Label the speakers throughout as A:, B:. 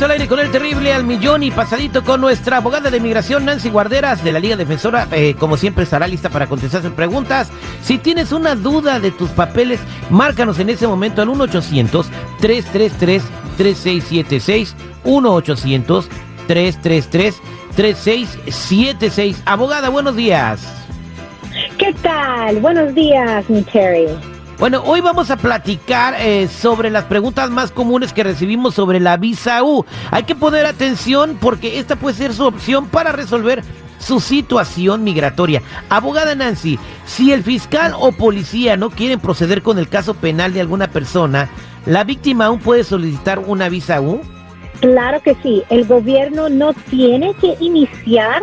A: Estamos al aire con el terrible al millón y pasadito con nuestra abogada de inmigración Nancy Guarderas de la Liga Defensora. Eh, como siempre estará lista para contestar sus preguntas. Si tienes una duda de tus papeles, márcanos en ese momento al 1-800-333-3676. 1-800-333-3676. Abogada, buenos días.
B: ¿Qué tal? Buenos días, mi Terry.
A: Bueno, hoy vamos a platicar eh, sobre las preguntas más comunes que recibimos sobre la visa U. Hay que poner atención porque esta puede ser su opción para resolver su situación migratoria. Abogada Nancy, si el fiscal o policía no quieren proceder con el caso penal de alguna persona, ¿la víctima aún puede solicitar una visa U?
B: Claro que sí. El gobierno no tiene que iniciar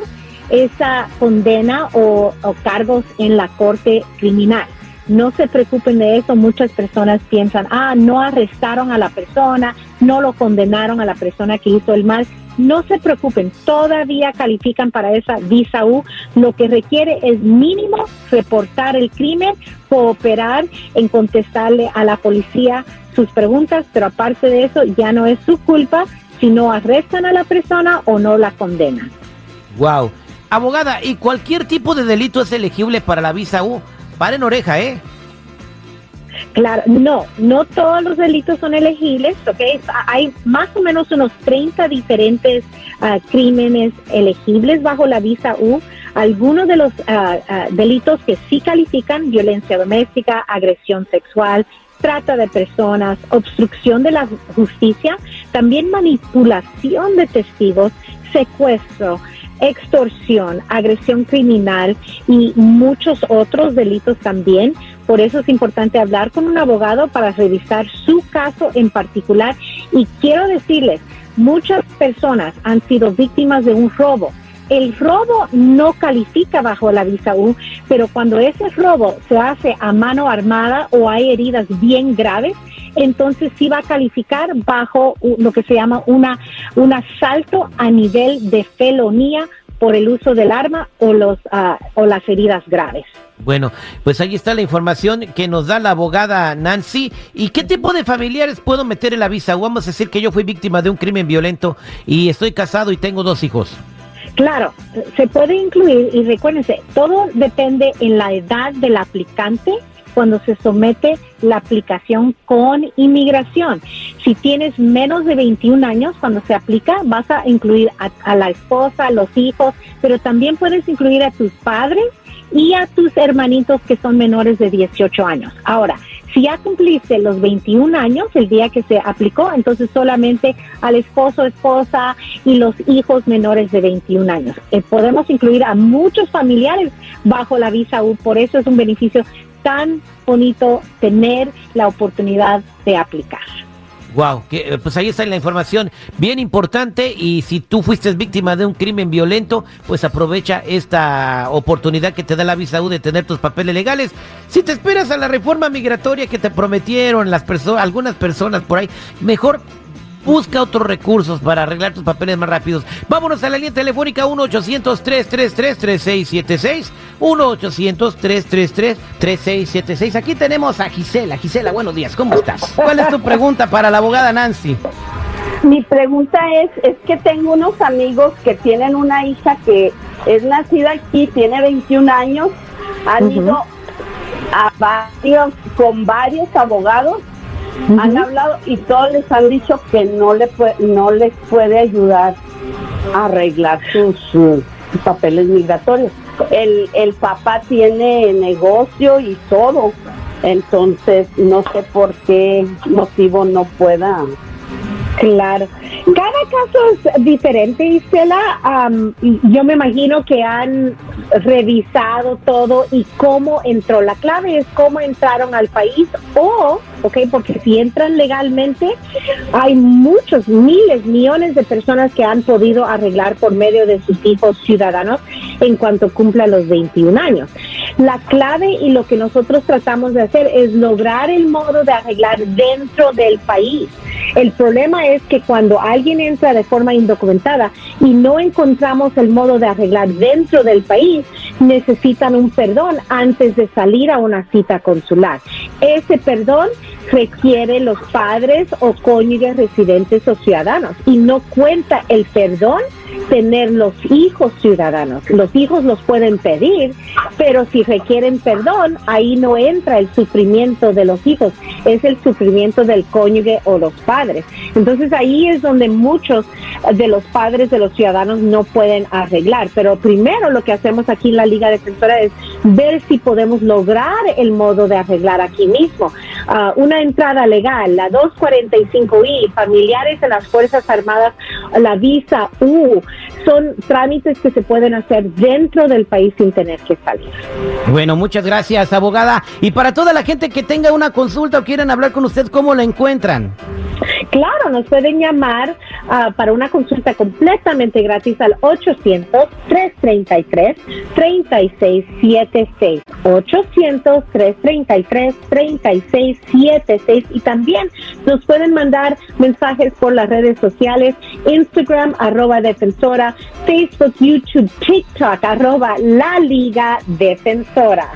B: esa condena o, o cargos en la corte criminal. No se preocupen de eso. Muchas personas piensan, ah, no arrestaron a la persona, no lo condenaron a la persona que hizo el mal. No se preocupen, todavía califican para esa visa U. Lo que requiere es mínimo reportar el crimen, cooperar en contestarle a la policía sus preguntas, pero aparte de eso ya no es su culpa si no arrestan a la persona o no la condenan.
A: Wow. Abogada, ¿y cualquier tipo de delito es elegible para la visa U? Paren oreja, ¿eh?
B: Claro, no, no todos los delitos son elegibles, ¿ok? Hay más o menos unos 30 diferentes uh, crímenes elegibles bajo la visa U. Algunos de los uh, delitos que sí califican, violencia doméstica, agresión sexual, trata de personas, obstrucción de la justicia, también manipulación de testigos, secuestro, extorsión, agresión criminal y muchos otros delitos también. Por eso es importante hablar con un abogado para revisar su caso en particular. Y quiero decirles, muchas personas han sido víctimas de un robo. El robo no califica bajo la visa U, pero cuando ese robo se hace a mano armada o hay heridas bien graves, entonces sí va a calificar bajo lo que se llama una, un asalto a nivel de felonía por el uso del arma o, los, uh, o las heridas graves.
A: Bueno, pues ahí está la información que nos da la abogada Nancy. ¿Y qué tipo de familiares puedo meter en la visa? Vamos a decir que yo fui víctima de un crimen violento y estoy casado y tengo dos hijos.
B: Claro, se puede incluir y recuérdense, todo depende en la edad del aplicante cuando se somete la aplicación con inmigración. Si tienes menos de 21 años cuando se aplica, vas a incluir a, la esposa, a los hijos, pero también puedes incluir a tus padres y a tus hermanitos que son menores de 18 años. Ahora, si ya cumpliste los 21 años, el día que se aplicó, entonces solamente al esposo, esposa y los hijos menores de 21 años. Eh, podemos incluir a muchos familiares bajo la visa U, por eso es un beneficio tan bonito tener la oportunidad de aplicar.
A: Wow, eh, pues ahí está la información bien importante y si tú fuiste víctima de un crimen violento, pues aprovecha esta oportunidad que te da la visa U de tener tus papeles legales. Si te esperas a la reforma migratoria que te prometieron las personas, algunas personas por ahí, mejor Busca otros recursos para arreglar tus papeles más rápidos. Vámonos a la línea telefónica 1-800-333-3676. 1-800-333-3676. Aquí tenemos a Gisela. Gisela, buenos días. ¿Cómo estás? ¿Cuál es tu pregunta para la abogada Nancy?
C: Mi pregunta es, es que tengo unos amigos que tienen una hija que es nacida aquí, tiene 21 años, han uh -huh. ido a varios, con varios abogados Han hablado y todos les han dicho que no le no les puede ayudar a arreglar sus, sus papeles migratorios. El, el papá tiene negocio y todo, entonces no sé por qué motivo no pueda.
B: Claro, cada caso es diferente, Isela. Um, yo me imagino que han revisado todo y cómo entró. La clave es cómo entraron al país o, ok, porque si entran legalmente, hay muchos, miles, millones de personas que han podido arreglar por medio de sus hijos ciudadanos en cuanto cumplan los 21 años. La clave y lo que nosotros tratamos de hacer es lograr el modo de arreglar dentro del país. El problema es que cuando alguien entra de forma indocumentada y no encontramos el modo de arreglar dentro del país, necesitan un perdón antes de salir a una cita consular. Ese perdón requiere los padres o cónyuges residentes o ciudadanos y no cuenta el perdón tener los hijos ciudadanos. Los hijos los pueden pedir, pero si requieren perdón, ahí no entra el sufrimiento de los hijos, es el sufrimiento del cónyuge o los padres. Entonces ahí es donde muchos de los padres de los ciudadanos no pueden arreglar. Pero primero lo que hacemos aquí en la Liga Defensora es ver si podemos lograr el modo de arreglar aquí mismo. Ah, una entrada legal, la 245I, familiares de las Fuerzas Armadas, la visa U, son trámites que se pueden hacer dentro del país sin tener que salir.
A: Bueno, muchas gracias, abogada. Y para toda la gente que tenga una consulta o quieran hablar con usted, ¿cómo la encuentran?
B: Claro, nos pueden llamar uh, para una consulta completamente gratis al 800-333-3676. 800-333-3676. Y también nos pueden mandar mensajes por las redes sociales, Instagram, arroba defensora, Facebook, YouTube, TikTok, arroba la Liga Defensora.